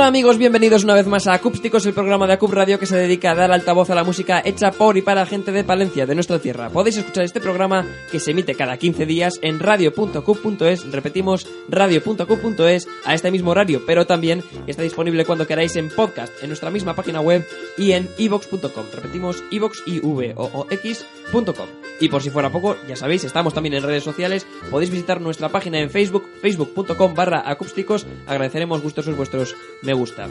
Hola amigos, bienvenidos una vez más a Acústicos, el programa de Acup Radio que se dedica a dar altavoz a la música hecha por y para gente de Palencia, de nuestra tierra. Podéis escuchar este programa que se emite cada 15 días en radio.cup.es, repetimos, radio.cup.es a este mismo horario, pero también está disponible cuando queráis en podcast, en nuestra misma página web y en ivox.com. Repetimos, ivox, i v o o x.com. Y por si fuera poco, ya sabéis, estamos también en redes sociales, podéis visitar nuestra página en Facebook, facebook.com barra acústicos, agradeceremos gustosos vuestros me gusta.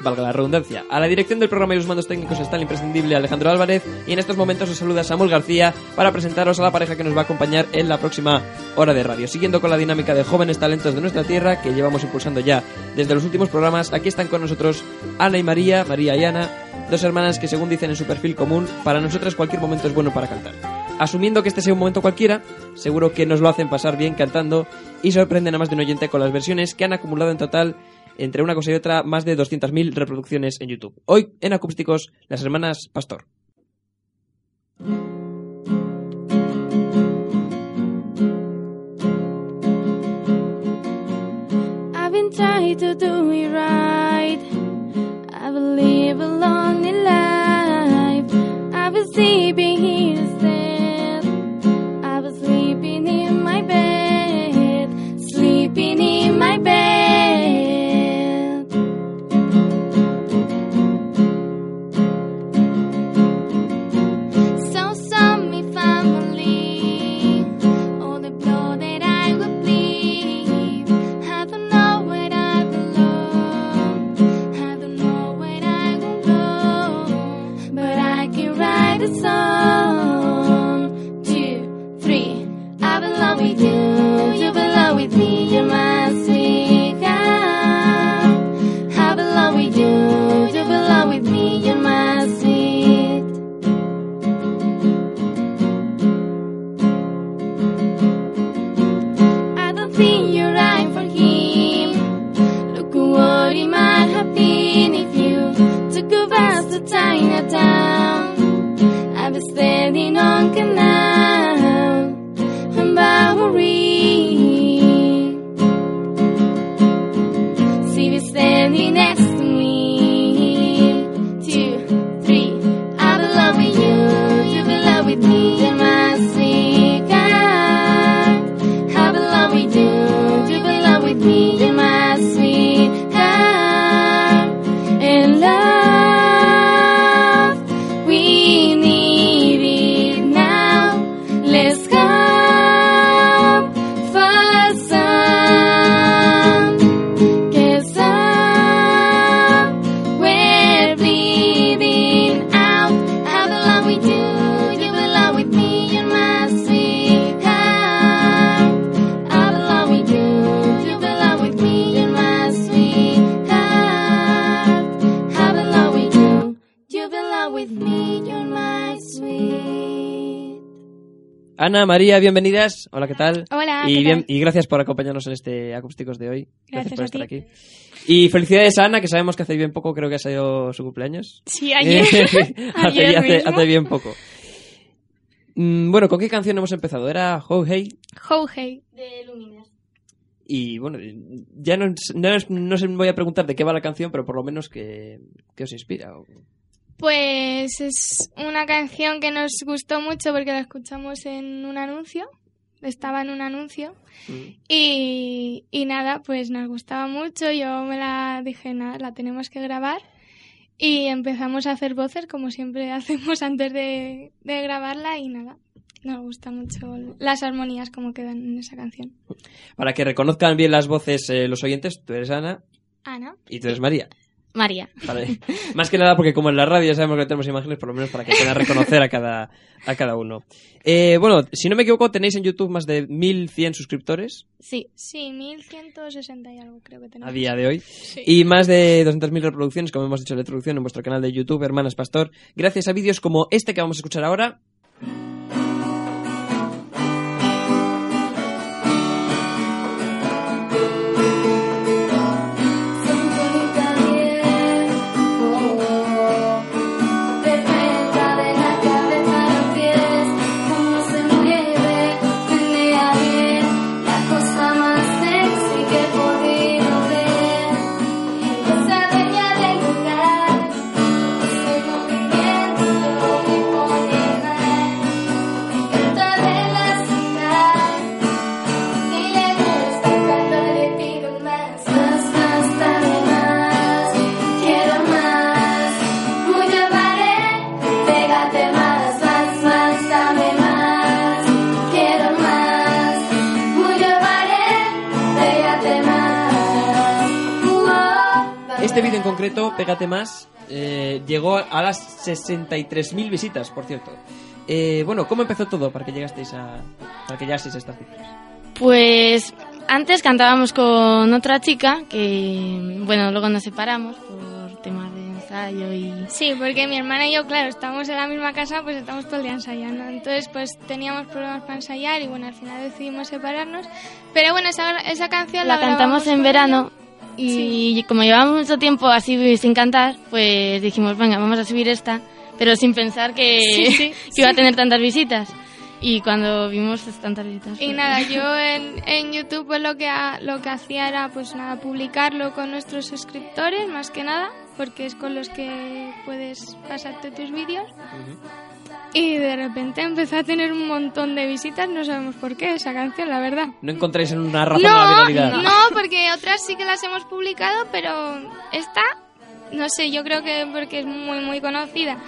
Valga la redundancia. A la dirección del programa y los mandos técnicos está el imprescindible Alejandro Álvarez y en estos momentos os saluda Samuel García para presentaros a la pareja que nos va a acompañar en la próxima hora de radio. Siguiendo con la dinámica de jóvenes talentos de nuestra tierra que llevamos impulsando ya desde los últimos programas, aquí están con nosotros Ana y María, María y Ana, dos hermanas que según dicen en su perfil común, para nosotras cualquier momento es bueno para cantar. Asumiendo que este sea un momento cualquiera, seguro que nos lo hacen pasar bien cantando y sorprenden a más de un oyente con las versiones que han acumulado en total entre una cosa y otra, más de 200.000 reproducciones en YouTube. Hoy, en acústicos, las hermanas Pastor. Ana, María, bienvenidas. Hola, ¿qué tal? Hola, y, ¿qué bien- tal? y gracias por acompañarnos en este acústicos de hoy. Gracias por a estar ti. aquí. Y felicidades a Ana, que sabemos que hace bien poco, creo que ha sido su cumpleaños. Sí, ayer. hace, ayer hace- mismo. hace bien poco. Mm, bueno, ¿con qué canción hemos empezado? Era Hey. How Hey de Luminous. Y bueno, ya no, no, os- no os voy a preguntar de qué va la canción, pero por lo menos que, que os inspira. o- Pues es una canción que nos gustó mucho porque la escuchamos en un anuncio. Estaba en un anuncio. Mm. Y, y nada, pues nos gustaba mucho. Yo me la dije, nada, la tenemos que grabar. Y empezamos a hacer voces como siempre hacemos antes de, de grabarla. Y nada, nos gusta mucho las armonías como quedan en esa canción. Para que reconozcan bien las voces eh, los oyentes, tú eres Ana Ana. y tú eres María. María. Vale. Más que nada porque como en la radio ya sabemos que tenemos imágenes, por lo menos para que puedan reconocer a cada, a cada uno. Eh, bueno, si no me equivoco, tenéis en YouTube más de 1100 suscriptores Sí. Sí, 1160 y algo creo que tenemos. a día de hoy. Y más de 200.000 reproducciones, como hemos dicho en la introducción, en vuestro canal de YouTube, Hermanas Pastor, gracias a vídeos como este que vamos a escuchar ahora. Concreto, Pégate Más, eh, llegó a las 63.000 visitas, por cierto. Eh, bueno, ¿cómo empezó todo para que llegasteis a, para que llegasteis a estas cifras? Pues antes cantábamos con otra chica que, bueno, luego nos separamos por temas de ensayo y... Sí, porque mi hermana y yo, claro, estamos en la misma casa, pues estamos todo el día ensayando. Entonces, pues teníamos problemas para ensayar y bueno, al final decidimos separarnos. Pero bueno, esa, esa canción la, La cantamos en verano ella. Y como llevamos mucho tiempo así sin cantar, pues dijimos, venga, vamos a subir esta, pero sin pensar que, Sí, sí, que iba a tener tantas visitas. Y cuando vimos tantas visitas... Y pues- nada, yo en, en YouTube pues lo que, ha- lo que hacía era pues nada, publicarlo con nuestros suscriptores, más que nada, porque es con los que puedes pasarte tus vídeos. Y de repente empezó a tener un montón de visitas, no sabemos por qué esa canción, la verdad. ¿No encontráis en una razón No, la viralidad? no, porque otras sí que las hemos publicado, pero esta, no sé, yo creo que porque es muy, muy conocida.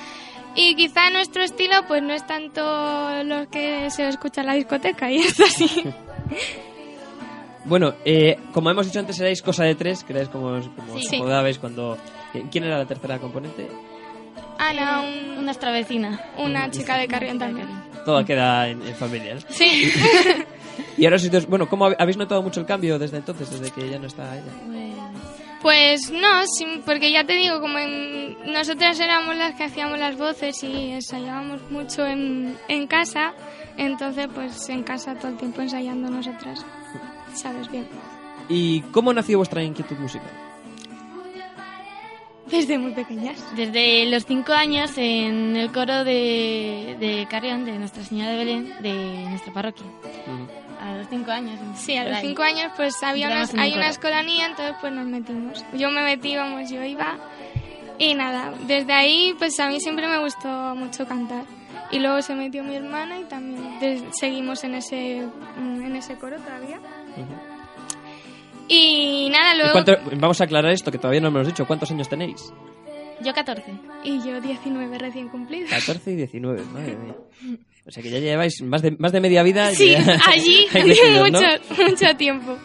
Y quizá nuestro estilo, pues no es tanto lo que se escucha en la discoteca, y esto sí. Bueno, eh, como hemos dicho antes, erais cosa de tres, que erais como, como os Sí. apodabais cuando... ¿Quién era la tercera componente? Ana, un- Un- nuestra vecina. una chica de Carrión también. Toda queda en, en familia. ¿no? Sí. Y ahora, os- bueno, ¿cómo hab- habéis notado mucho el cambio desde entonces, desde que ya no está ella? Pues no, sí, porque ya te digo, como en- nosotras éramos las que hacíamos las voces y ensayábamos mucho en, en casa, entonces pues en casa todo el tiempo ensayando nosotras. Sabes bien. ¿Y cómo nació vuestra inquietud musical? Desde muy pequeñas. Desde los cinco años en el coro de, de Carrión, de Nuestra Señora de Belén, de nuestra parroquia. A los cinco años. Sí, a los ahí. cinco años pues había Entramos unas, hay una escolanía, entonces pues nos metimos. Yo me metí, vamos, yo iba y nada, desde ahí pues a mí siempre me gustó mucho cantar. Y luego se metió mi hermana y también seguimos en ese, en ese coro todavía. Y nada, ¿Y luego... cuánto- vamos a aclarar esto, que todavía no me lo has dicho. ¿Cuántos años tenéis? Yo 14. Y yo 19 recién cumplidos. 14 y 19, madre mía. O sea que ya lleváis más de, más de media vida. Sí, ya- allí mucho, mucho tiempo.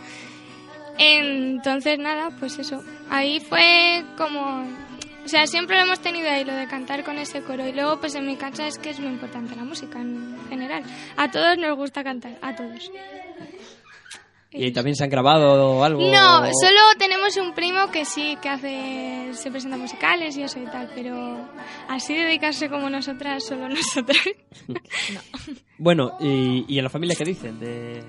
Entonces, nada, pues eso. Ahí fue como... O sea, siempre lo hemos tenido ahí, lo de cantar con ese coro. Y luego, pues en mi casa es que es muy importante la música en general. A todos nos gusta cantar, a todos. ¿Y también se han grabado algo? No, solo tenemos un primo que sí, que hace, se presenta musicales y eso y tal, pero así dedicarse como nosotras, solo nosotras. Bueno, y, y en la familia qué dicen de,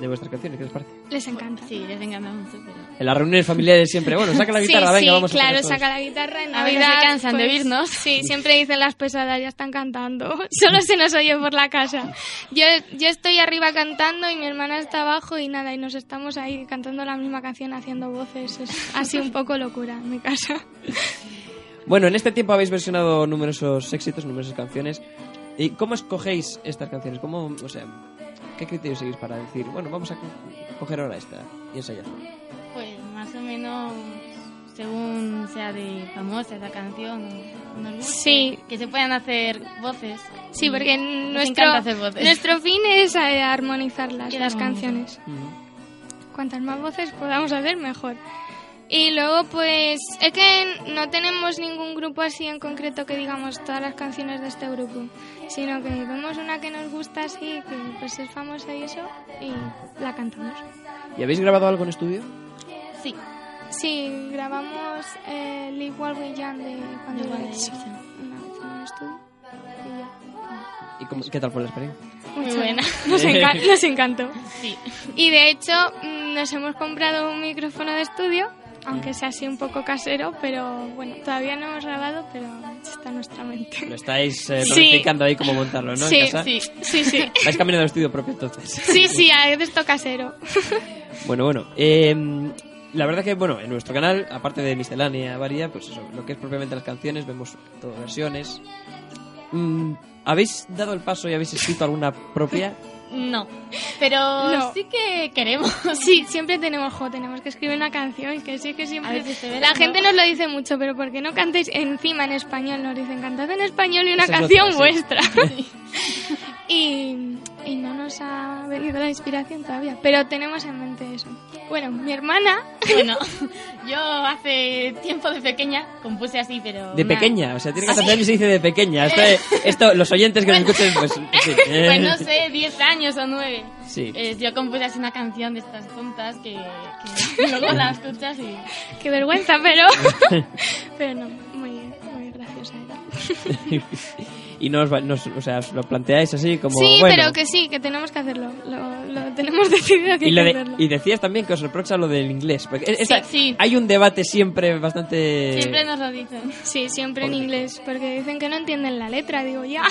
de vuestras canciones? ¿Qué les parece? Les encanta. Sí, les encanta mucho, pero... En las reuniones familiares siempre, bueno, saca la guitarra, sí, venga, sí, vamos a hacer claro, saca la guitarra en A veces Navidad. se cansan de pues, oírnos. Sí, siempre dicen las pesadas, ya están cantando. Solo se nos oye por la casa. Yo, yo estoy arriba cantando y mi hermana está abajo y nada, y nos estamos ahí cantando la misma canción, haciendo voces. Es así un poco locura en mi casa. Bueno, en este tiempo habéis versionado numerosos éxitos, numerosas canciones. ¿Y cómo escogéis estas canciones? ¿Cómo, o sea, qué criterios seguís para decir, bueno, vamos a co- coger ahora esta y ensayarla? Pues más o menos según sea de famosa esa canción. Sí. Que se puedan hacer voces. Sí, porque Nos nuestro, encanta hacer voces. nuestro fin es eh, armonizarlas, Que las armonizar. canciones. Cuantas más voces podamos hacer, mejor. Y luego, pues, es que no tenemos ningún grupo así en concreto que digamos todas las canciones de este grupo, sino que vemos una que nos gusta así, que pues es famosa y eso, y la cantamos. ¿Y habéis grabado algo en estudio? Sí. Sí, grabamos eh, Live While We Young de cuando Direction. una vez en el estudio. Y ya. ¿Y cómo- qué tal fue la experiencia? Muy buena. Nos, enca- nos encantó. Sí. Y de hecho, mm, nos hemos comprado un micrófono de estudio, aunque sea así un poco casero, pero bueno, todavía no hemos grabado, pero está en nuestra mente. Lo estáis eh, Sí. planificando ahí cómo montarlo, ¿no? Sí, en casa. Sí. Sí, sí. Vais camino del estudio propio entonces. Sí, sí, de esto casero. Bueno, bueno. eh, la verdad que, bueno, en nuestro canal, aparte de miscelánea varía, pues eso, lo que es propiamente las canciones, vemos todas versiones. Mm, ¿Habéis dado el paso y habéis escrito alguna propia? No. Pero No. sí que queremos. Sí, siempre tenemos, jo, tenemos que escribir una canción, que sí, que siempre... A ver si se ve, La gente nos lo dice mucho, pero ¿por qué no cantéis encima en español? Nos dicen, cantad en español y una canción otra, sí. vuestra. y, y no nos ha venido la inspiración todavía, pero tenemos en mente eso. Bueno, mi hermana... Bueno, yo hace tiempo de pequeña compuse así, pero... De una- pequeña, o sea, tiene 14 años y se dice de pequeña. Esto, esto, los oyentes que nos escuchen, pues. sí. Eh, Pues no sé, 10 años o 9. Sí. yo compuse así una canción de estas tontas que, que luego la escuchas y... Qué vergüenza, pero... pero no, muy, muy graciosa era. Y no os, va- no os- o sea, os lo planteáis así como. sí, bueno. pero que sí, que tenemos que hacerlo. Lo, lo tenemos decidido que Y, hay lo que de- hacerlo. y decías también que os reprocha lo del inglés. Porque sí. Hay un debate siempre bastante. Siempre nos lo dicen. Sí, siempre en inglés, porque dicen que no entienden la letra, digo ya.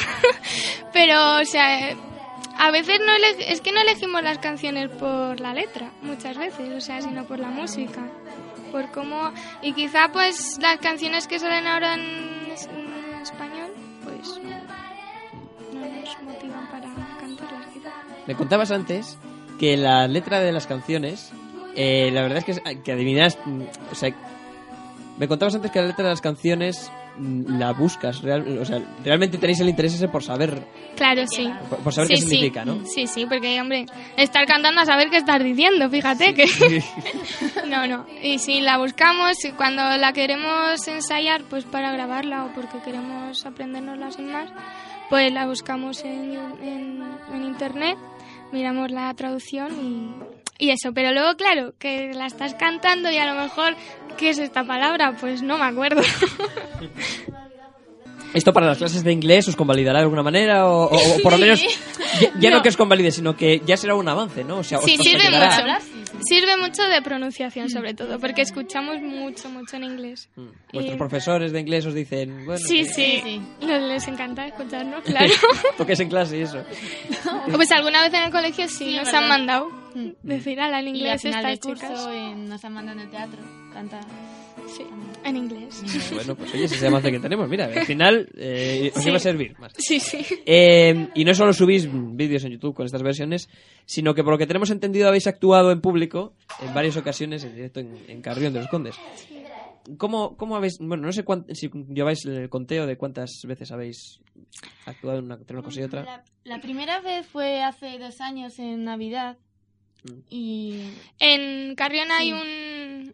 Pero, o sea, a veces no es que no elegimos las canciones por la letra, muchas veces, o sea, sino por la música. Por cómo. Y quizá, pues, las canciones que salen ahora en español, pues. No nos para cantarlas, quizá. Me contabas antes que la letra de las canciones, eh, la verdad es que, que adivinas, mm, o sea, me contabas antes que la letra de las canciones mm, la buscas, real- o sea, realmente tenéis el interés ese por saber, Claro, sí. por, por saber sí, qué sí. significa, ¿no? Sí, sí, porque, hombre, estar cantando a saber qué estás diciendo, fíjate que... No, no. Y si la buscamos, cuando la queremos ensayar, pues para grabarla o porque queremos aprendernosla sin más, pues la buscamos en, internet, miramos la traducción y, y eso. Pero luego, claro, que la estás cantando y a lo mejor, ¿qué es esta palabra? Pues no me acuerdo. ¿Esto para las clases de inglés os convalidará de alguna manera? O, o- o por lo menos, ya, ya no. No. que os convalide, sino que ya será un avance, ¿no? O sea, Sí, os sirve mucho. Sirve mucho de pronunciación, sobre todo, porque escuchamos mucho, mucho en inglés. Mm. Vuestros Y- profesores de inglés os dicen, bueno, Sí, que- sí, sí. Les, les encanta escucharnos, claro. toques en clase y eso. pues alguna vez en el colegio sí, Sí, nos verdad. han mandado Mm. decir ala en Y al inglés final estas del curso chicas. eh, nos han mandado en el teatro. Canta. Sí, en inglés. Bueno, pues oye, ese es el avance que tenemos. Mira, al final eh, os Sí. iba a servir más. Sí, sí. Eh, y no solo subís vídeos en YouTube con estas versiones, sino que por lo que tenemos entendido habéis actuado en público en varias ocasiones en directo en, en Carrión de los Condes. ¿Cómo, ¿Cómo habéis.? Bueno, no sé cuán- si lleváis el conteo de cuántas veces habéis actuado en una, entre una cosa y otra. La, la primera vez fue hace dos años en Navidad. Mm. Y. En Carrión hay un,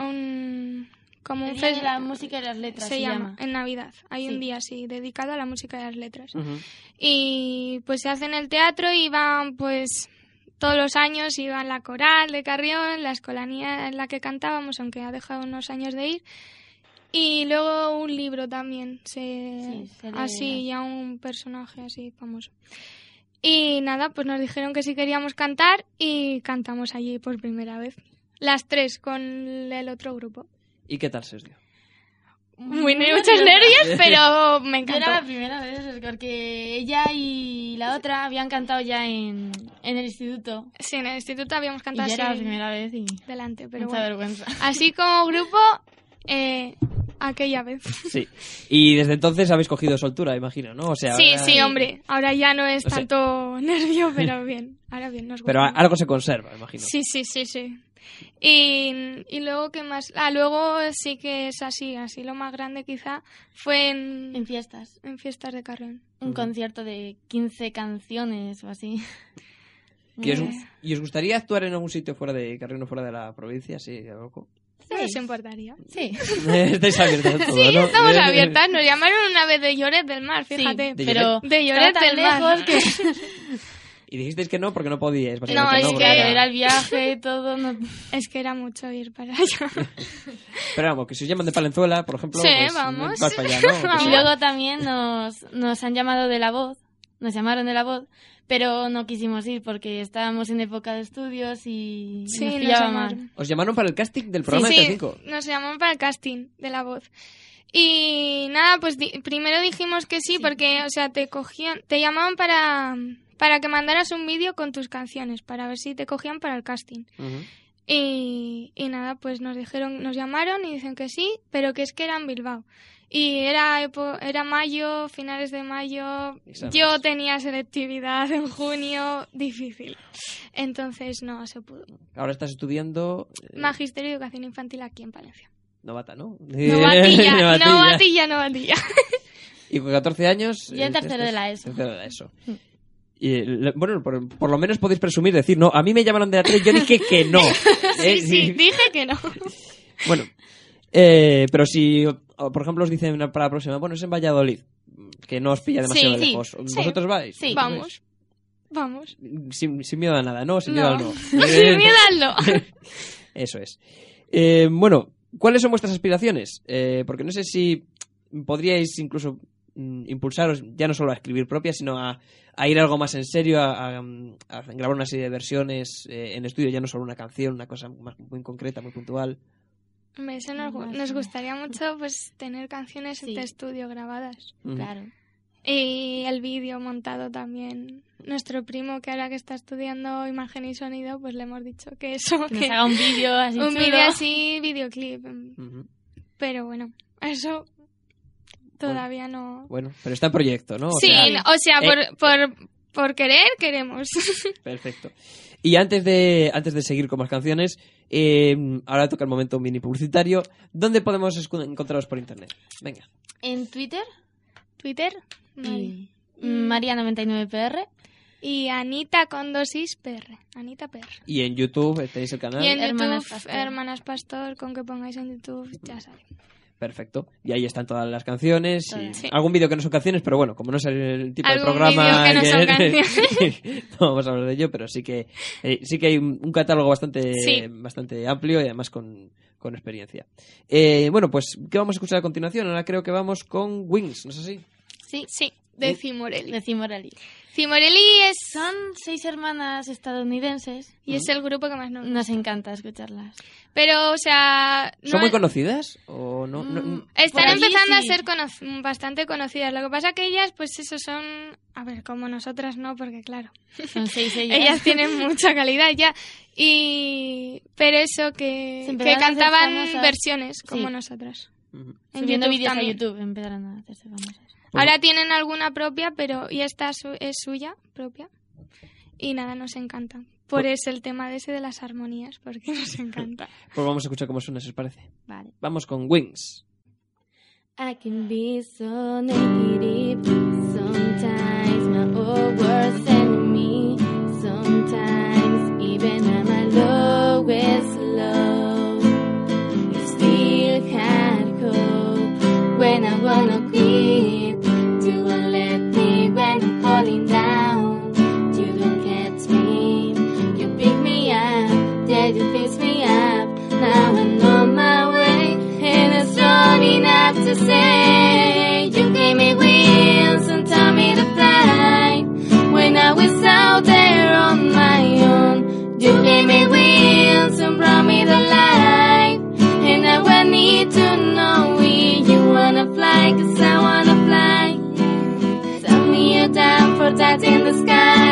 un como un Día de la música y las letras se, se, llama, llama. en Navidad. Hay Sí. un día así dedicado a la música y las letras. Y pues se hace en el teatro y van pues todos los años iban la coral de Carrión, la escolanía en la que cantábamos, aunque ha dejado unos años de ir. Y luego un libro también, se, Sí, se así, ya un personaje así famoso. Y nada, pues nos dijeron que si queríamos cantar y cantamos allí por primera vez. Las tres con el otro grupo. ¿Y qué tal se os dio? Muy muchos nervios, pero me Yo era encantó. la primera vez porque ella y la otra habían cantado ya en, en el instituto. Sí, en el instituto habíamos Y cantado yo era la así primera vez y delante, pero mucha bueno. vergüenza. Así como grupo, eh, aquella vez. Sí. Y desde entonces habéis cogido soltura, imagino, ¿no? O sea, Sí, ahora- sí, hombre. Ahora ya no es O sea- tanto nervio, pero bien. Ahora bien, nos Pero gusta. a- algo se conserva, imagino. Sí, sí, sí, sí. Y, y luego, ¿qué más? Ah, luego sí que es así, así lo más grande quizá fue en, En fiestas. en fiestas de Carrión. Un concierto de 15 canciones o así. ¿Y os. ¿Y os gustaría actuar en algún sitio fuera de Carrión o fuera de la provincia? Sí, algo. No nos importaría. Sí, Estáis abiertas todo, Sí, ¿no? estamos abiertas. Nos llamaron una vez de Lloret del Mar, sí, fíjate. De pero De Lloret del Mar. lejos que... Y dijisteis que no porque no podíais. No, es que era el viaje y todo. no- Es que era mucho ir para allá. Pero vamos, que si os llaman de Palenzuela, por ejemplo, Sí, pues, vamos. vas para allá, ¿no? Vamos. Pues Y sí. luego también nos, nos han llamado de la voz, nos llamaron de la voz, pero no quisimos ir porque estábamos en época de estudios y Sí, nos pillaba mal. Os llamaron para el casting del programa sí, de sí, Telecinco. nos llamaron para el casting de la voz. Y nada, pues di- primero dijimos que sí, porque, o sea, te cogían, te llamaban para, para que mandaras un vídeo con tus canciones, para ver si te cogían para el casting. Y, y nada, pues nos dijeron, nos llamaron y dicen que sí, pero que es que era en Bilbao. Y era, era mayo, finales de mayo. Yo tenía selectividad en junio, difícil. Entonces no se pudo. Ahora estás estudiando... eh, Magisterio de Educación Infantil aquí en Palencia. Novata, ¿no? Novatilla, Novatilla. novatilla, novatilla. Y con 14 años... Yo en eh, tercero de la ESO. tercero de la ESO. Y, eh, le- bueno, por, por lo menos podéis presumir, decir, no, a mí me llamaron de la 3, yo dije que no. Eh, Sí, sí, dije que no. Bueno, eh, pero si, o, por ejemplo, os dicen para la próxima, bueno, es en Valladolid, que no os pilla demasiado Sí, sí, lejos. sí. ¿Vosotros vais? Sí. Vamos. Vamos. Sin, sin miedo a nada, ¿no? Sin No. miedo al no. Sin miedo al no. Eso es. Eh, bueno, ¿cuáles son vuestras aspiraciones? Eh, porque no sé si podríais incluso mm, impulsaros ya no solo a escribir propias, sino a, a ir algo más en serio, a, a- a grabar una serie de versiones eh, en estudio, ya no solo una canción, una cosa más muy concreta, muy puntual. Hombre, Eso nos, gustaría mucho pues tener canciones Sí. de estudio grabadas. Claro. Y el vídeo montado también. Nuestro primo, que ahora que está estudiando imagen y sonido, pues le hemos dicho que eso, Que que nos haga un vídeo así un vídeo así, videoclip. Pero bueno, eso todavía no. Bueno, pero está en proyecto, ¿no? O sí, sea, no, o sea, eh, por, por, por querer, queremos. Perfecto. Y antes de, antes de seguir con más canciones, eh, ahora toca el momento mini publicitario. ¿Dónde podemos encontraros por internet? Venga. En Twitter, Twitter, y Mari. María99PR. Y Anita con dosis PR. Anita PR. Y en YouTube tenéis el canal. Y en Hermanas YouTube, Pastor. Hermanas Pastor, con que pongáis en YouTube, ya sale. Perfecto. Y ahí están todas las canciones. Y. Sí. algún vídeo que no son canciones, pero bueno, como no es el tipo de programa. que no son canciones. no vamos a hablar de ello, pero sí que eh, sí que hay un, un catálogo bastante, Sí. bastante amplio y además con, con experiencia. Eh, bueno, pues, ¿qué vamos a escuchar a continuación? Ahora creo que vamos con Wings, ¿no es así? Sí, Sí, de Cimorelli. de Cimorelli. Cimorelli es... Son seis hermanas estadounidenses. Y es el grupo que más nos... Nos encanta escucharlas. Pero, o sea... no ¿Son muy es- conocidas? ¿O no? no- Mm, Están Por allí empezando a ser cono- bastante conocidas. Lo que pasa que ellas, pues eso son... A ver, como nosotras no, porque claro, Son seis ellas. ellas tienen mucha calidad ya. Y... Pero eso, que, que cantaban versiones como Sí. nosotras. En Subiendo YouTube vídeos a. YouTube empezaron a hacerse famosas. Ahora tienen alguna propia, pero y esta su- es suya, propia. Y nada, nos encanta. Por Pues- eso el tema de ese de las armonías, porque nos encanta. Pues vamos a escuchar cómo suena, si os parece. Vale. Vamos con Wings. I can be so negative. Sometimes my whole world's enemy. Sometimes even at my lowest low. You still had hope when I wanna to say you gave me wings and taught me to fly. When I was out there on my own, you gave me wings and brought me to life. And now I need to know if you wanna fly, cause I wanna fly. Tell me you're down for that in the sky.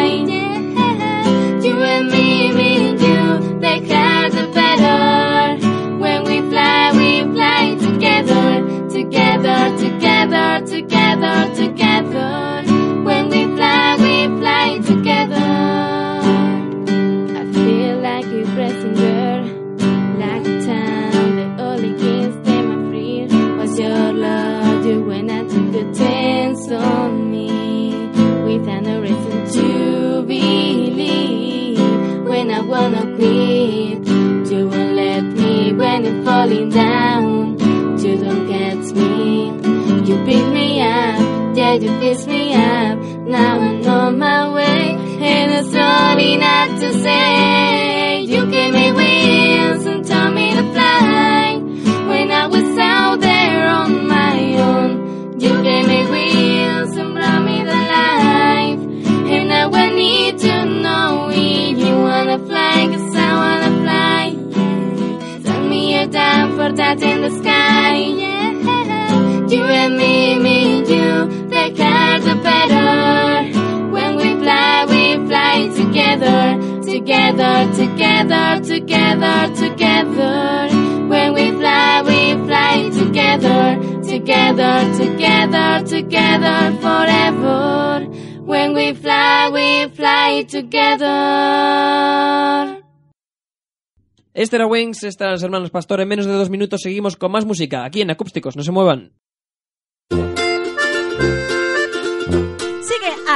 Wings, están los hermanos Pastor. En menos de dos minutos seguimos con más música aquí en Acústicos. No se muevan.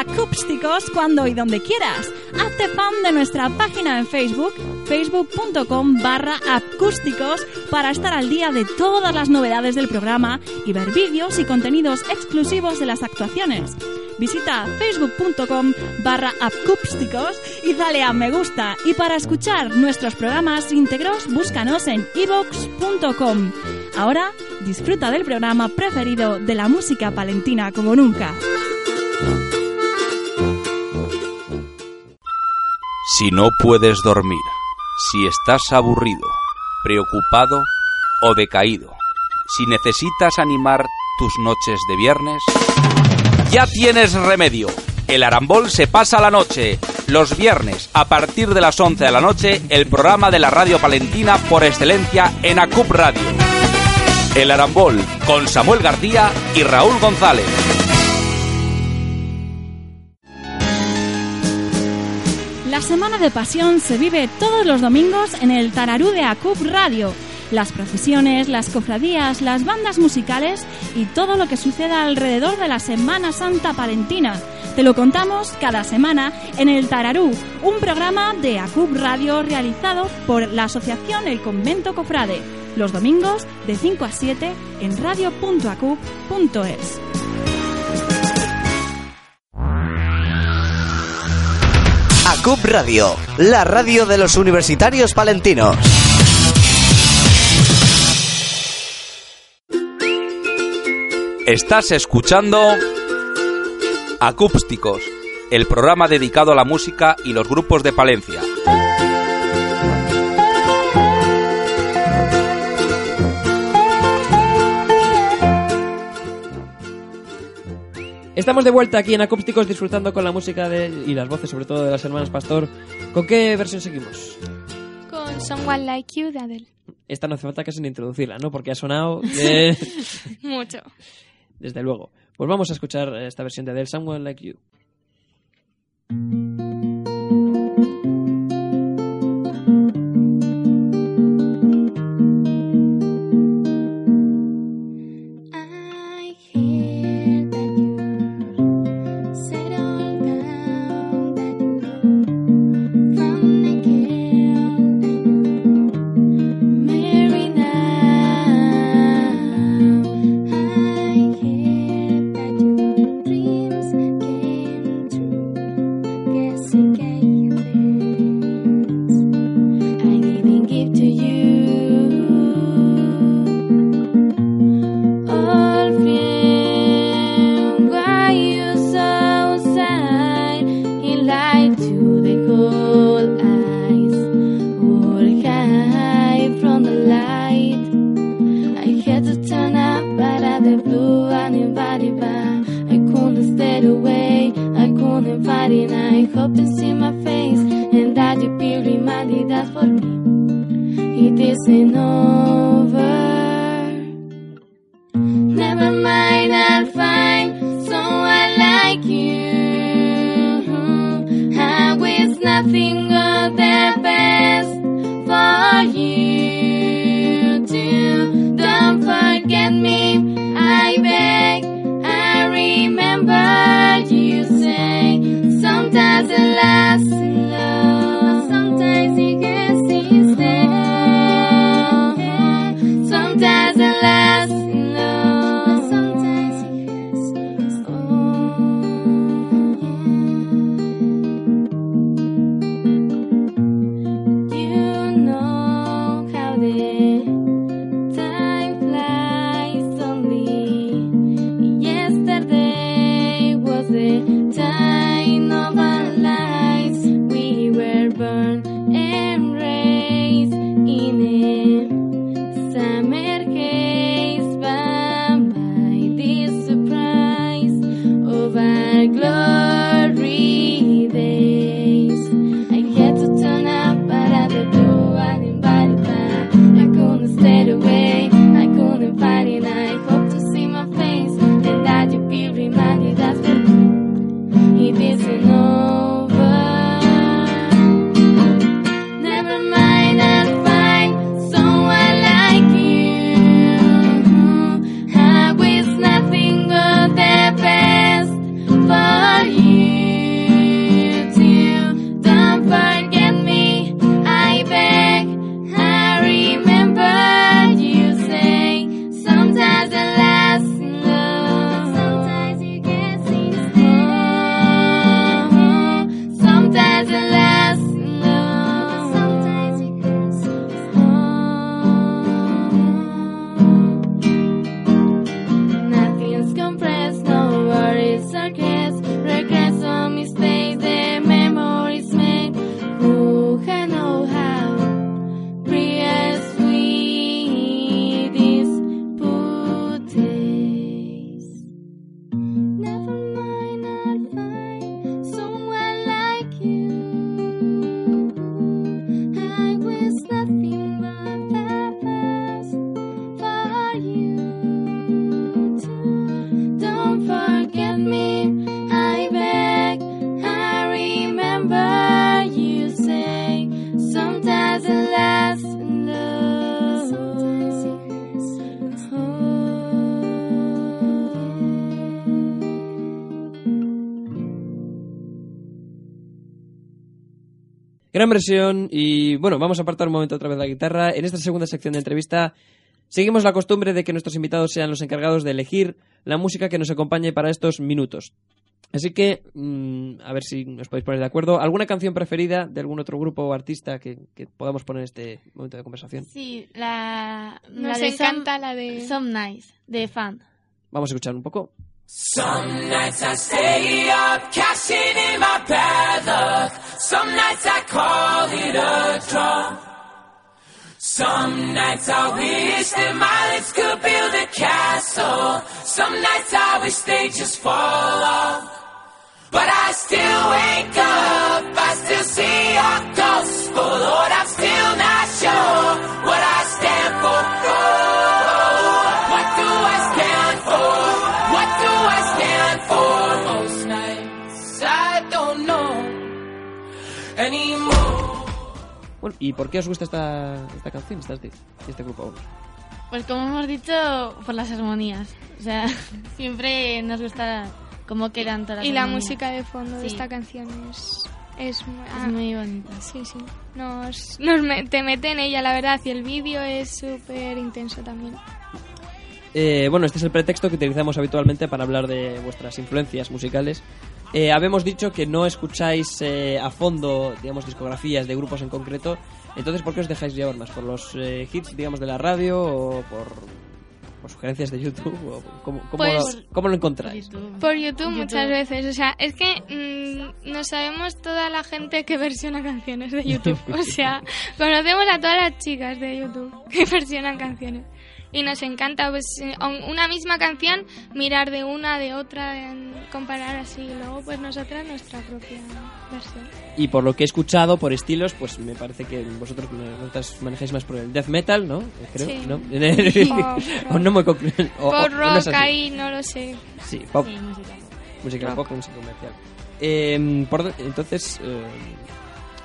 Acústicos cuando y donde quieras. Hazte fan de nuestra página en Facebook, facebook.com barra acústicos, para estar al día de todas las novedades del programa y ver vídeos y contenidos exclusivos de las actuaciones. Visita facebook.com barra acústicos y dale a me gusta. Y para escuchar nuestros programas íntegros, búscanos en ivox.com. Ahora disfruta del programa preferido de la música palentina como nunca. Si no puedes dormir, si estás aburrido, preocupado o decaído, si necesitas animar tus noches de viernes, ya tienes remedio. El Arambol se pasa la noche. Los viernes, a partir de las 11 de la noche, el programa de la radio palentina por excelencia en ACUP Radio. El Arambol, con Samuel García y Raúl González. La Semana de Pasión se vive todos los domingos en el Tararú de ACUP Radio. Las procesiones, las cofradías, las bandas musicales y todo lo que suceda alrededor de la Semana Santa Palentina. Te lo contamos cada semana en el Tararú, un programa de ACUP Radio realizado por la Asociación El Convento Cofrade. Los domingos de 5 a 7 en radio.acup.es. ACUP Radio, la radio de los universitarios palentinos. Estás escuchando Acústicos, el programa dedicado a la música y los grupos de Palencia. Estamos de vuelta aquí en Acústicos disfrutando con la música de, y las voces, sobre todo de las hermanas Pastor. ¿Con qué versión seguimos? Con Someone Like You de Adele. Esta no hace falta casi ni introducirla, ¿no? Porque ha sonado de- Mucho. desde luego. Pues vamos a escuchar esta versión de Adele, Someone Like You. Gran versión y bueno, vamos a apartar un momento otra vez la guitarra. En esta segunda sección de entrevista seguimos la costumbre de que nuestros invitados sean los encargados de elegir la música que nos acompañe para estos minutos. Así que, mm, a ver si nos podéis poner de acuerdo. ¿Alguna canción preferida de algún otro grupo o artista que, que podamos poner en este momento de conversación? Sí, la, la Nos de encanta Some- la de... Some Nice, de Fan. Vamos a escuchar un poco. Some nights I stay up, cashing in my bad luck. Some nights I call it a draw. Some nights I wish that my lips could build a castle. Some nights I wish they just fall off. But I still wake up, I still see your gospel. Lord, Bueno, ¿y por qué os gusta esta, esta canción, esta, este grupo? vamos? Pues como hemos dicho, por las armonías. O sea, siempre nos gusta cómo quedan todas las Y la armonías. música de fondo de esta canción es... Es, ah, muy bonita. Sí, sí. Nos, nos me- te mete en ella, la verdad. Y el vídeo es súper intenso también. Eh, bueno, este es el pretexto que utilizamos habitualmente para hablar de vuestras influencias musicales. Eh, habemos dicho que no escucháis eh, a fondo, digamos, discografías de grupos en concreto. Entonces, ¿por qué os dejáis llevar más? ¿Por los eh, hits, digamos, de la radio o por, por sugerencias de YouTube? ¿O cómo, cómo Pues- lo, cómo lo encontráis? YouTube. Por YouTube, YouTube. muchas veces. O sea, es que mm, no sabemos toda la gente que versiona canciones de YouTube. O sea, conocemos a todas las chicas de YouTube que versionan canciones. Y nos encanta, pues, eh, un- una misma canción, mirar de una, de otra, comparar así. Y luego, pues, nosotras nuestra propia versión. Y por lo que he escuchado, por estilos, pues me parece que vosotros vosotras manejáis más por el death metal, ¿no? Eh, Creo, Sí. ¿no? O o no muy o- no rock así. ahí, no lo sé. Sí, pop. Sí, música. Música Rock. pop, música comercial. Eh, por entonces, eh,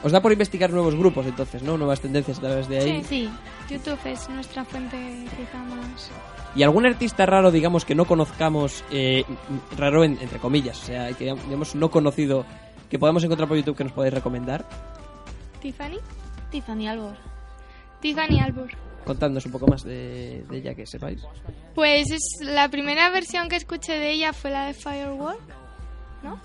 os da por investigar nuevos grupos, entonces, ¿no? Nuevas tendencias a través de ahí. Sí, YouTube es nuestra fuente quizá más... ¿Y algún artista raro, digamos, que no conozcamos, eh, raro en- entre comillas, o sea, que digamos no conocido, que podamos encontrar por YouTube que nos podáis recomendar? ¿Tiffany? Tiffany Albor. Tiffany Albor. Contadnos un poco más de, de ella, que sepáis. Pues es la primera versión que escuché de ella fue la de Firewall, ¿no?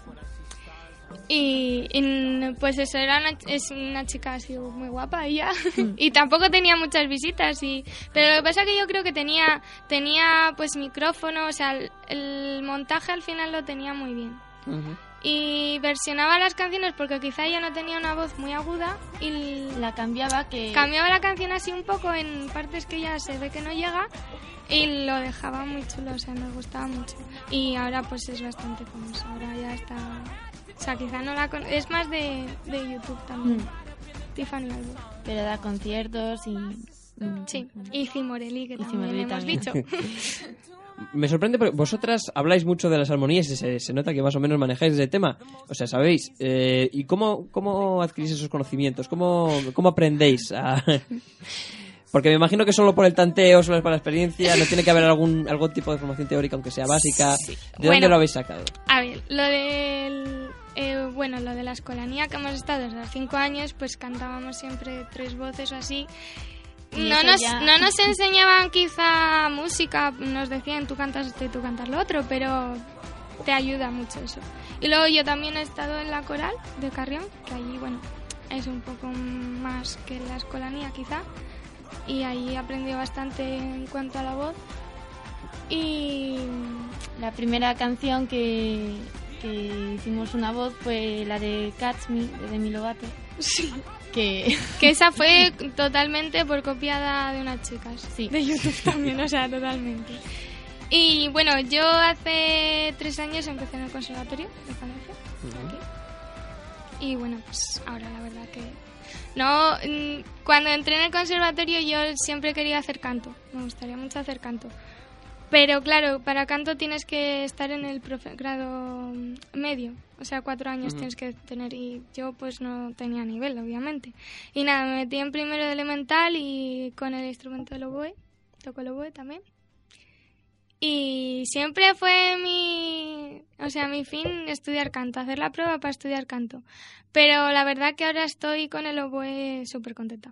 Y, y, pues eso, era una, es una chica así muy guapa ella. y tampoco tenía muchas visitas. Y, pero lo que pasa es que yo creo que tenía, tenía pues micrófono, o sea, el, el montaje al final lo tenía muy bien. Y versionaba las canciones porque quizá ella no tenía una voz muy aguda y La cambiaba que... cambiaba la canción así un poco en partes que ya se ve que no llega y lo dejaba muy chulo, o sea, nos gustaba mucho. Y ahora pues es bastante famosa, ahora ya está... O sea, quizá no la... con- Es más de, de YouTube también. Mm, Tiffany pero da conciertos y... mm, Sí, y Cimorelli, que Y también Cimorelli hemos también. dicho. Me sorprende porque vosotras habláis mucho de las armonías y se, se nota que más o menos manejáis ese tema. O sea, sabéis. Eh, ¿Y cómo, cómo adquirís esos conocimientos? ¿Cómo, cómo aprendéis a...? Porque me imagino que solo por el tanteo, solo por la experiencia, no tiene que haber algún, algún tipo de formación teórica, aunque sea básica. ¿De dónde lo habéis sacado? A ver, lo del... eh, bueno, lo de la escolanía que hemos estado desde los cinco años, pues cantábamos siempre tres voces o así. No nos, ya- no nos enseñaban quizá música, nos decían tú cantas esto y tú cantas lo otro, pero te ayuda mucho eso. Y luego yo también he estado en la coral de Carrión, que allí, bueno, es un poco más que la escolanía quizá, y ahí aprendí bastante en cuanto a la voz. Y La primera canción que, que hicimos una voz fue la de Catch Me, de Demi Lovato. sí, Que que esa fue totalmente por copiada de unas chicas. Sí. De YouTube también, o sea, totalmente. Y bueno, yo hace tres años empecé en el conservatorio de aquí. Y bueno, pues ahora la verdad que... No, mm, cuando entré en el conservatorio yo siempre quería hacer canto. Me gustaría mucho hacer canto. Pero claro, para canto tienes que estar en el profe- grado medio. O sea, cuatro años tienes que tener. Y yo pues no tenía nivel, obviamente. Y nada, me metí en primero de elemental y con el instrumento del oboe. Toco el oboe también. Y siempre fue mi... O sea, mi fin estudiar canto, hacer la prueba para estudiar canto. Pero la verdad que ahora estoy con el oboe súper contenta.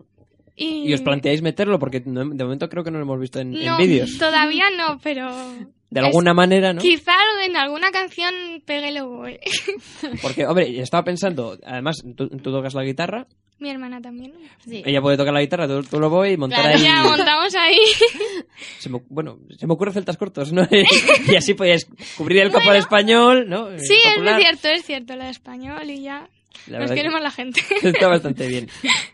Y, ¿Y os planteáis meterlo? Porque de momento creo que no lo hemos visto en, en No, vídeos. todavía no, pero De alguna manera, ¿no? quizá en alguna canción pegue el oboe. Porque, hombre, estaba pensando, además, tú, tú tocas la guitarra, mi hermana también. Sí. ella puede tocar la guitarra, tú, tú lo voy y montar Claro, ahí... Ya montamos ahí. Se me, bueno, se me ocurre celtas cortos, ¿no? y así podías cubrir el campo al español, ¿no? Sí, es cierto, es cierto, lo de español y ya La nos quiere más la gente. Está bastante bien.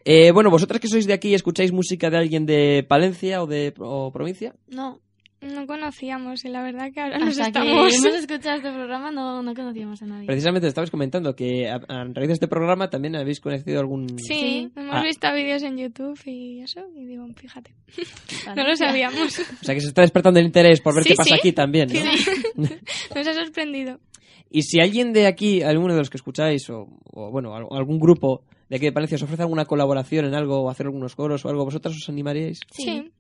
Eh, bueno, vosotras que sois de aquí, ¿escucháis música de alguien de Palencia o de o provincia? No, No conocíamos y la verdad que ahora nos hasta que estamos... hemos escuchado este programa no, no conocíamos a nadie. Precisamente estabais comentando que a, a raíz de este programa también habéis conocido algún... Sí, Sí. hemos Ah. visto vídeos en YouTube y eso, y digo, fíjate, Vale. no lo sabíamos. O sea, que se está despertando el interés por ver Sí, qué pasa sí. aquí también, ¿no? Nos ha sorprendido. Y si alguien de aquí, alguno de los que escucháis, o, o, bueno, al- algún grupo de aquí de Palencia os ofrece alguna colaboración en algo, o hacer algunos coros o algo, ¿vosotras os animaríais? Sí. Sin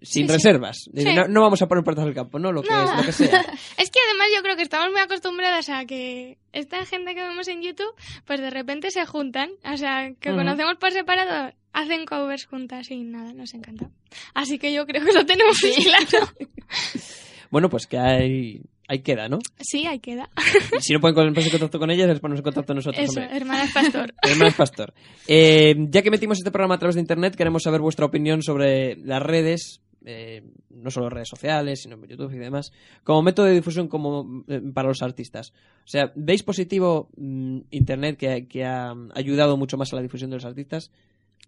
Sí, sí. reservas. Sí. No, no vamos a poner puertas del campo, ¿no? Lo que, es, lo que sea. Es que además yo creo que estamos muy acostumbradas a que esta gente que vemos en YouTube, pues de repente se juntan. O sea, que conocemos por separado, hacen covers juntas y nada, nos encanta. Así que yo creo que lo tenemos claro. Bueno, pues que hay, ahí queda, ¿no? Sí, ahí queda. Y si no pueden ponerse en contacto con ellas, les ponemos en contacto nosotros, Eso, hombre. hermanas pastor. Hermanas Pastor. Eh, ya que metimos este programa a través de internet, queremos saber vuestra opinión sobre las redes, eh, no solo redes sociales, sino YouTube y demás, como método de difusión como eh, para los artistas. O sea, ¿veis positivo mm, internet que, que ha ayudado mucho más a la difusión de los artistas?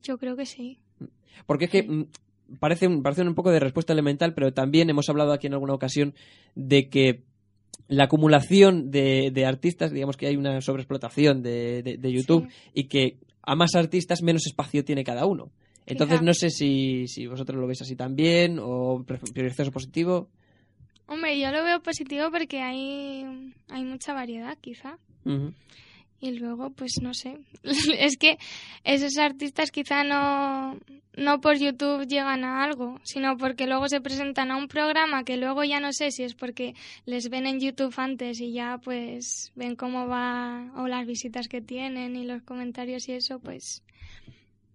Yo creo que sí. Porque es que mm, parece un, parece un poco de respuesta elemental, pero también hemos hablado aquí en alguna ocasión de que la acumulación de, de artistas, digamos que hay una sobreexplotación de, de- de YouTube y que a más artistas menos espacio tiene cada uno. Entonces no sé si, si vosotros lo veis así también o priorizáis lo positivo. Hombre, yo lo veo positivo porque hay, hay mucha variedad, quizá. Y luego, pues no sé. es que esos artistas quizá no, no por YouTube llegan a algo, sino porque luego se presentan a un programa que luego ya no sé si es porque les ven en YouTube antes y ya pues ven cómo va o las visitas que tienen y los comentarios y eso, pues.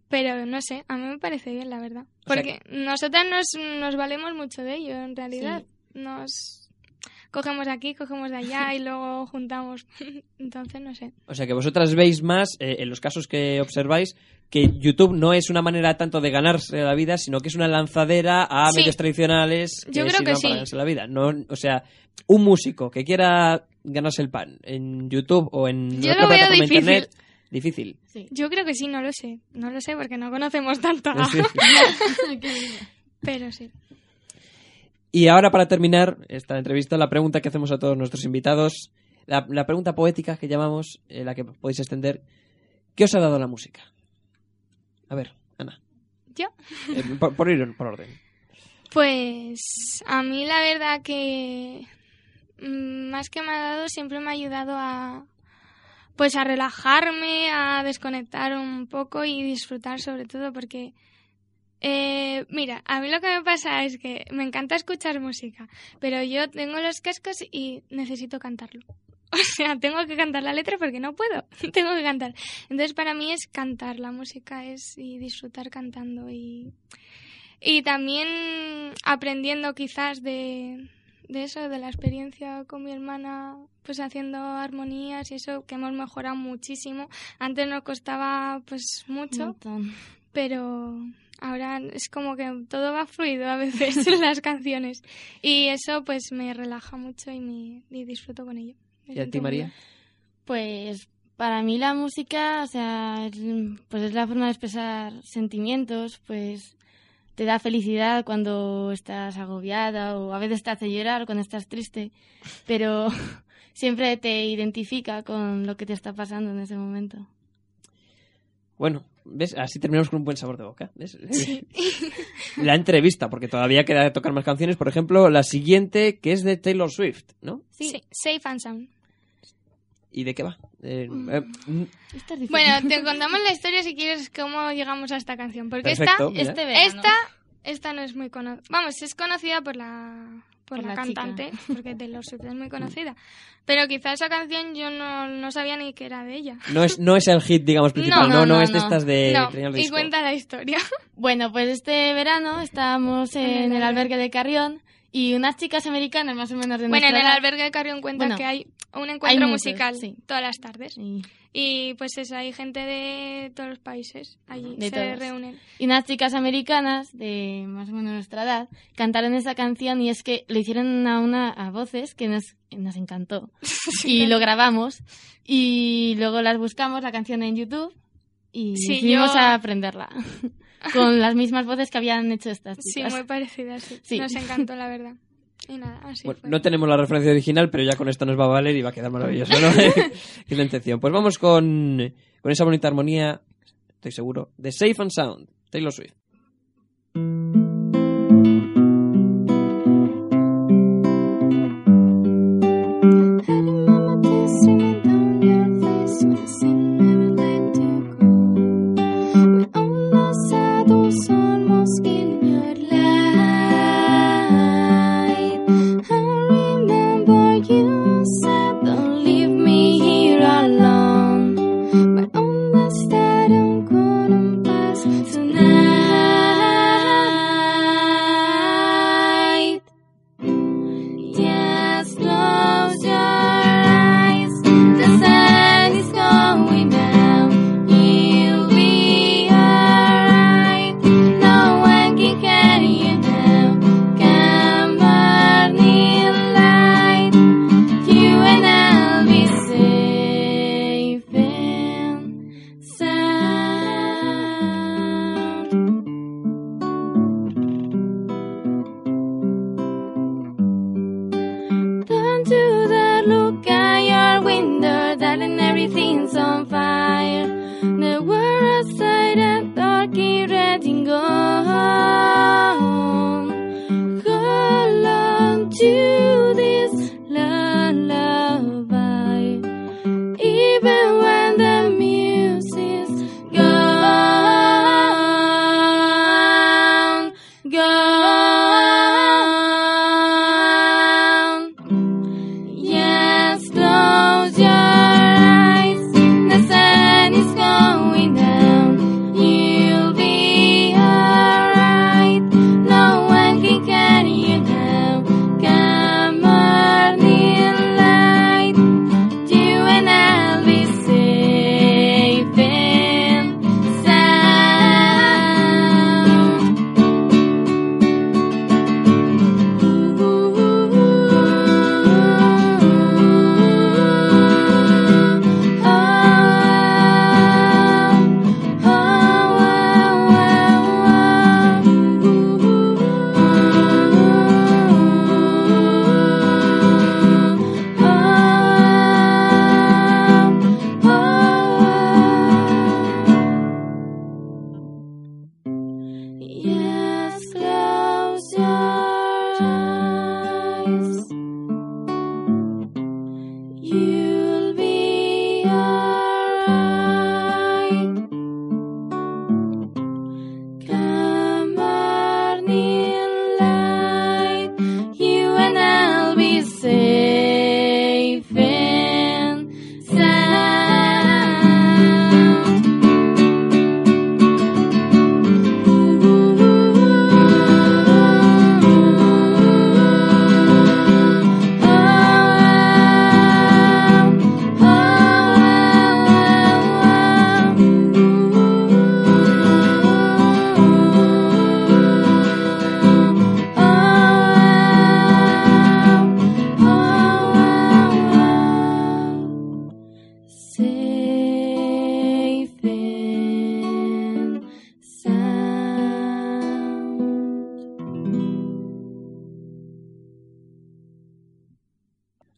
Pero no sé, a mí me parece bien, la verdad. O sea Porque nosotras nos, nos valemos mucho de ello, en realidad. Nos cogemos de aquí, cogemos de allá y luego juntamos. Entonces, no sé. O sea que vosotras veis más, eh, en los casos que observáis, que YouTube no es una manera tanto de ganarse la vida, sino que es una lanzadera a Sí. medios tradicionales que Yo creo que para sí. ganarse la vida. No, o sea, un músico que quiera ganarse el pan en YouTube o en Yo otra lo veo plataforma difícil. internet, difícil. Sí. Yo creo que sí, no lo sé. No lo sé porque no conocemos tanto. Pero sí. Y ahora para terminar esta entrevista, la pregunta que hacemos a todos nuestros invitados, la, la pregunta poética que llamamos, eh, la que podéis extender, ¿qué os ha dado la música? A ver, Ana. ¿Yo? Eh, por, por ir por orden. Pues a mí la verdad que mm, más que me ha dado siempre me ha ayudado a pues a relajarme, a desconectar un poco y disfrutar sobre todo porque eh, mira, a mí lo que me pasa es que me encanta escuchar música, pero yo tengo los cascos y necesito cantarlo. O sea, tengo que cantar la letra porque no puedo. tengo que cantar. Entonces, para mí es cantar. La música es y disfrutar cantando y y también aprendiendo quizás de, de eso, de la experiencia con mi hermana, pues haciendo armonías y eso, que hemos mejorado muchísimo. Antes nos costaba pues mucho, pero ahora es como que todo va fluido a veces en las canciones. Y eso pues me relaja mucho y, me, y disfruto con ello. Me ¿Y a ti, María? bien. Pues para mí la música, o sea, es, pues es la forma de expresar sentimientos, pues te da felicidad cuando estás agobiada o a veces te hace llorar cuando estás triste, pero siempre te identifica con lo que te está pasando en ese momento. Bueno, ¿ves? Así terminamos con un buen sabor de boca. ¿ves? La entrevista, porque todavía queda tocar más canciones. Por ejemplo, la siguiente, que es de Taylor Swift, ¿no? Sí, Safe and Sound. ¿Y de qué va? Eh, eh, mm, Esta es difícil. Bueno, te contamos la historia si quieres cómo llegamos a esta canción. Porque Perfecto, esta este. Esta, esta no es muy conocida. Vamos, es conocida por la, por, Por la, la chica. cantante, porque Taylor Swift es muy conocida. Pero quizá esa canción yo no, no sabía ni que era de ella. No es, no es el hit, digamos, principal. No, No, no, no, es de no. estas de no, y cuenta la historia. Bueno, pues este verano estábamos en, En el el albergue de Carrión y unas chicas americanas más o menos de bueno, en el albergue de Carrión cuenta Bueno, que hay un encuentro muchos, musical sí. todas las tardes. Y, Y pues eso, hay gente de todos los países allí, De se todos. reúnen. y unas chicas americanas de más o menos nuestra edad cantaron esa canción y es que lo hicieron a una a voces que nos, nos encantó. y lo grabamos y luego las buscamos la canción en YouTube y Sí, decidimos yo- a aprenderla con las mismas voces que habían hecho estas Sí, chicas. muy parecidas, sí. Sí. Nos encantó, la verdad. Y nada, así Bueno, fue. no tenemos la referencia original, pero ya con esto nos va a valer y va a quedar maravilloso, ¿no? es la intención. Pues vamos con, con esa bonita armonía, estoy seguro, de Safe and Sound, Taylor Swift.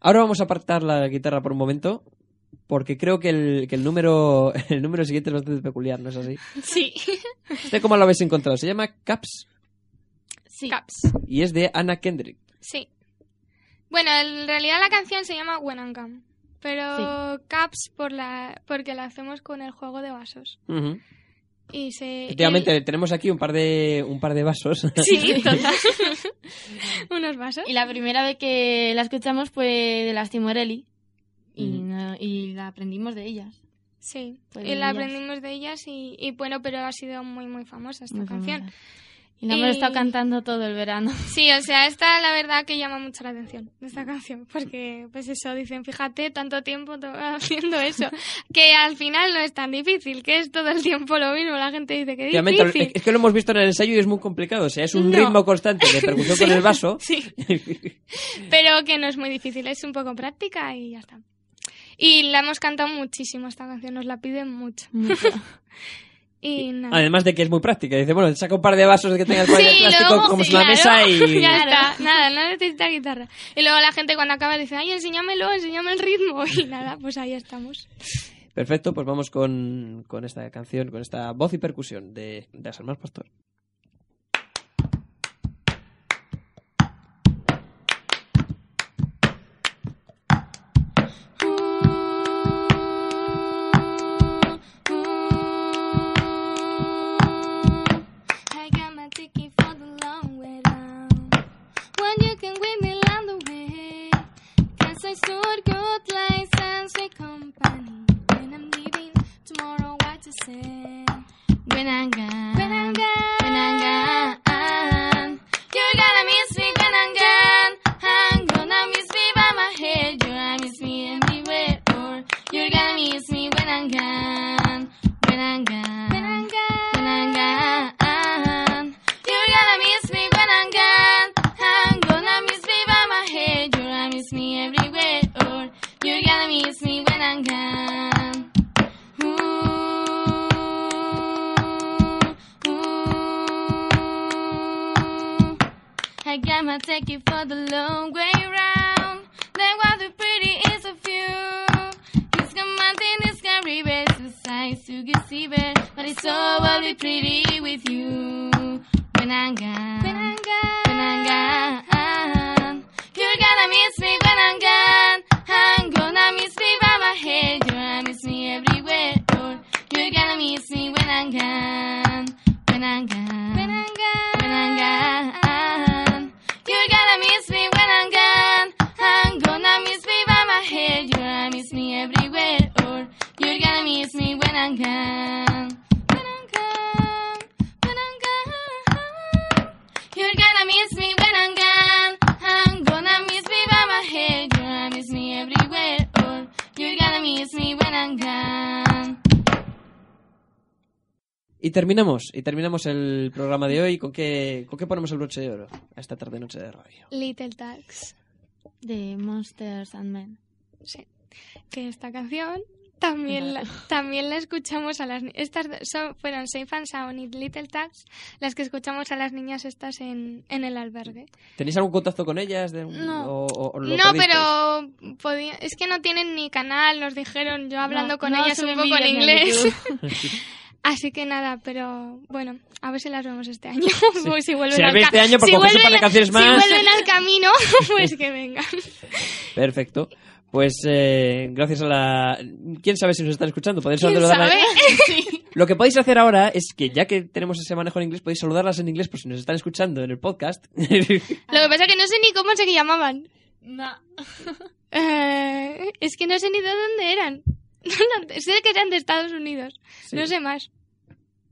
Ahora vamos a apartar la guitarra por un momento, porque creo que el, que el número el número siguiente es bastante peculiar, ¿no es así? Sí. ¿Usted cómo lo habéis encontrado? Se llama Caps Sí. Caps. y es de Anna Kendrick. Sí. Bueno, en realidad la canción se llama When I'm Gone. Pero Caps por la, porque la hacemos con el juego de vasos. Y se... Efectivamente, tenemos aquí un par de, un par de vasos. él- Sí, total. Unos vasos. Y la primera vez que la escuchamos fue de las Timorelli. Y, Ujú. no- y la aprendimos de ellas. Sí, Pues y la ellas. aprendimos de ellas y, y bueno, pero ha sido muy, muy famosa esta Muy canción. famosa. Y la hemos Y- estado cantando todo el verano. Sí, o sea, esta la verdad que llama mucho la atención, esta canción, porque pues eso, dicen, fíjate, tanto tiempo haciendo eso, que al final no es tan difícil, que es todo el tiempo lo mismo, la gente dice que difícil. es que lo hemos visto en el ensayo y es muy complicado. O sea, es un No. ritmo constante de percusión con el vaso. Sí, pero que no es muy difícil, es un poco práctica y ya está. Y la hemos cantado muchísimo esta canción, nos la piden mucho. Mucho. Y nada. Además de que es muy práctica. Dice, bueno, saca un par de vasos que tenga el Sí, de plástico luego, como sí, es una claro, mesa y... Ya está, nada, no necesita guitarra. Y luego la gente cuando acaba dice, ay, enséñamelo, enséñame el ritmo. Y nada, pues ahí estamos. Perfecto, pues vamos con, con esta canción, con esta voz y percusión de, de Hermanas Pastor. Y terminamos, y terminamos el programa de hoy. ¿Con qué, ¿Con qué ponemos el broche de oro a esta tarde noche de radio? Little Talks. De Monsters and Men. Sí. Que esta canción también la, también la escuchamos a las estas son, fueron Safe and Sound y Little Tags las que escuchamos a las niñas estas en, en el albergue. ¿Tenéis algún contacto con ellas? De, No. o- o- o lo No, pero podía- es que no tienen ni canal, nos dijeron yo hablando No, con no ellas un poco en inglés. Así que nada, pero bueno, a ver si las vemos este año. Pues si vuelven Si al este año, por si vuelven- canciones más. Si vuelven al camino, pues que vengan. Perfecto. Pues eh, gracias a la... ¿Quién sabe si nos están escuchando? Podéis ¿Quién saludarlas- sabe? Lo que podéis hacer ahora es que ya que tenemos ese manejo en inglés, podéis saludarlas en inglés por si nos están escuchando en el podcast. Lo que pasa es que no sé ni cómo se llamaban. No. Eh, es que no sé ni de dónde eran. Sé que eran de Estados Unidos. Sí. No sé más.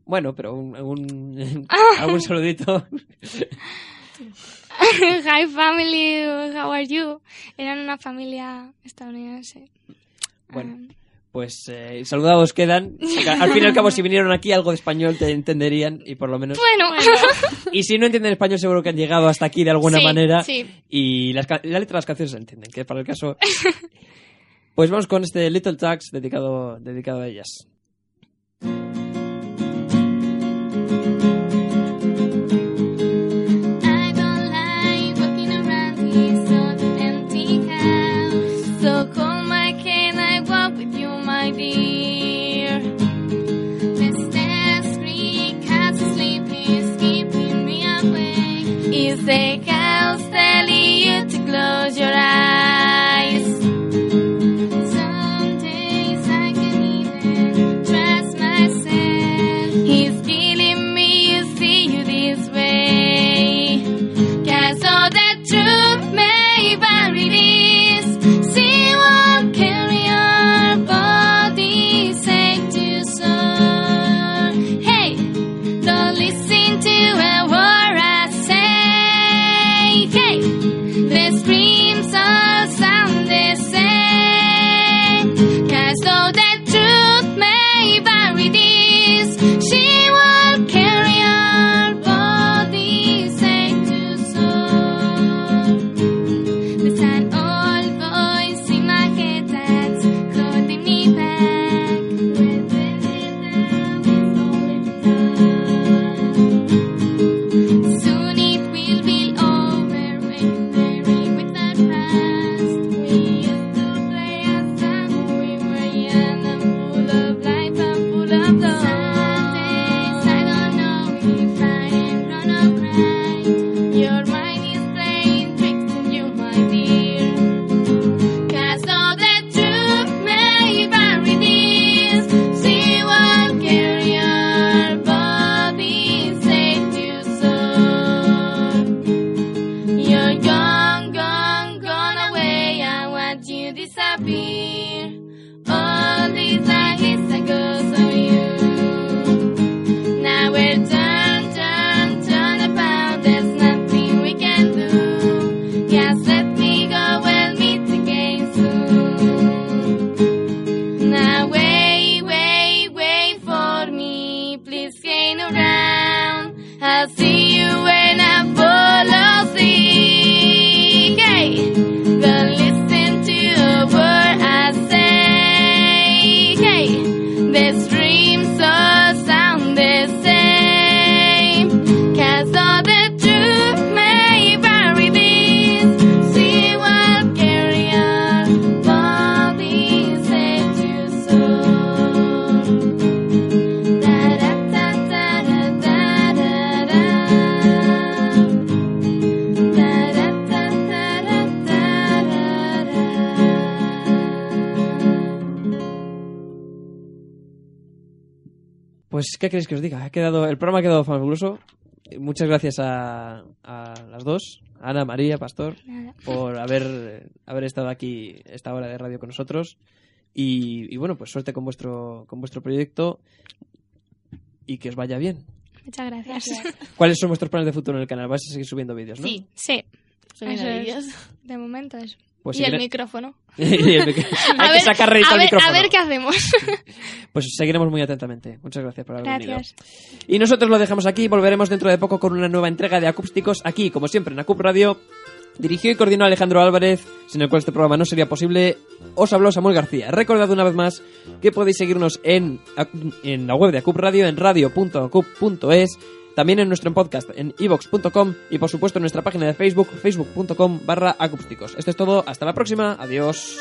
Bueno, pero un- algún, algún saludito. Hi family, how are you? Eran una familia estadounidense. Bueno, Ah, pues eh, saludados quedan. Al fin y al cabo, si vinieron aquí, algo de español te entenderían y por lo menos... bueno, Y si no entienden español, seguro que han llegado hasta aquí de alguna Sí, manera. sí. Y las, la letra de las canciones se entienden, que para el caso... Pues vamos con este Little Tax dedicado, dedicado a ellas. They Pues, ¿qué queréis que os diga? Ha quedado, el programa ha quedado fabuloso. Muchas gracias a, a las dos, Ana, María, Pastor, Nada. por haber, haber estado aquí esta hora de radio con nosotros. Y, y bueno, pues suerte con vuestro, con vuestro proyecto y que os vaya bien. Muchas gracias. ¿Cuáles son vuestros planes de futuro en el canal? ¿Vais a seguir subiendo vídeos, no? Sí, Sí, subiendo es. vídeos. de momento eso. Pues y el micrófono. Y el micro- Hay A que sacar a ver, micrófono. a ver qué hacemos. Pues seguiremos muy atentamente. Muchas gracias por haber Gracias. venido. Y nosotros lo dejamos aquí. Volveremos dentro de poco con una nueva entrega de Acústicos aquí, como siempre, en Acup Radio. Dirigió y coordinó Alejandro Álvarez, sin el cual este programa no sería posible. Os habló Samuel García. Recordad una vez más que podéis seguirnos en, en la web de Acup Radio, en radio.acup.es, también en nuestro podcast en ivox.com y por supuesto en nuestra página de Facebook, facebook.com barra acústicos. Esto es todo. Hasta la próxima. Adiós.